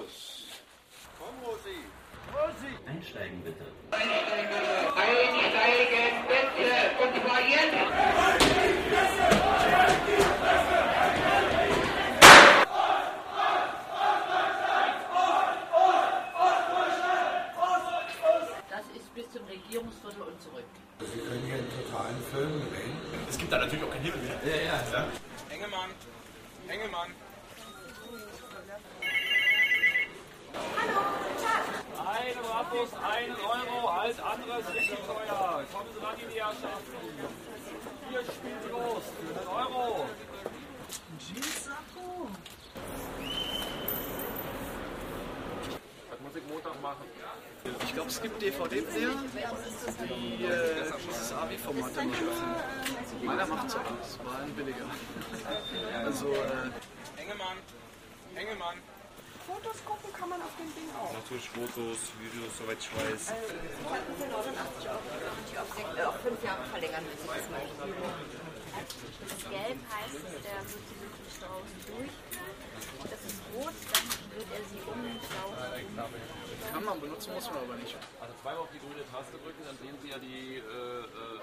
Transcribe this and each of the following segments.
Los. Komm, Rosi. Einsteigen bitte. Einsteigen bitte und zwar jetzt. Das ist bis zum Regierungsviertel und zurück. Wir können hier einen totalen Film drehen. Es gibt da natürlich auch keinen Himmel mehr. Ja, ja. ja. Engelmann, Engelmann. Einen Euro, alles andere ist richtig teuer. Kommen Sie ran in die Herrschaften. Hier spielt Wurst für einen Euro. Was muss ich Montag machen? Ich glaube, es gibt DVD-Player, die äh, dieses AV-Format dann nicht öffnen. Meiner macht so aus, war ein billiger. Also, äh, Engelmann, Engelmann. Fotos gucken kann man auf dem Ding auch. Natürlich Fotos, Videos, soweit ich weiß. Sie konnten für 89 Euro Garantie auf, sech- äh, auf fünf Jahre verlängern, wenn Sie das möchten. Das Gelb heißt, der wird sie wirklich draußen durchführen. Das ist rot, dann wird er sie umlaufen. Kann man benutzen, muss man aber nicht. Also zweimal auf die grüne Taste drücken, dann sehen Sie ja die äh, äh,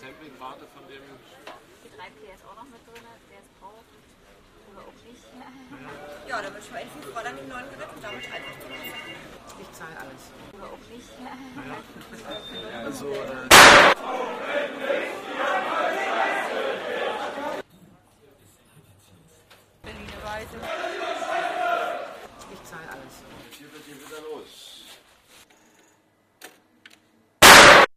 Sampling-Rate von dem. Die 3P ist auch noch mit drin, wer es braucht. Oder auch nicht. Ja, ja, da würde ich meinen elfen Fräulein den neuen Gerät und damit einfach die Ich zahle alles. Oder auch nicht. Ja. Also. Äh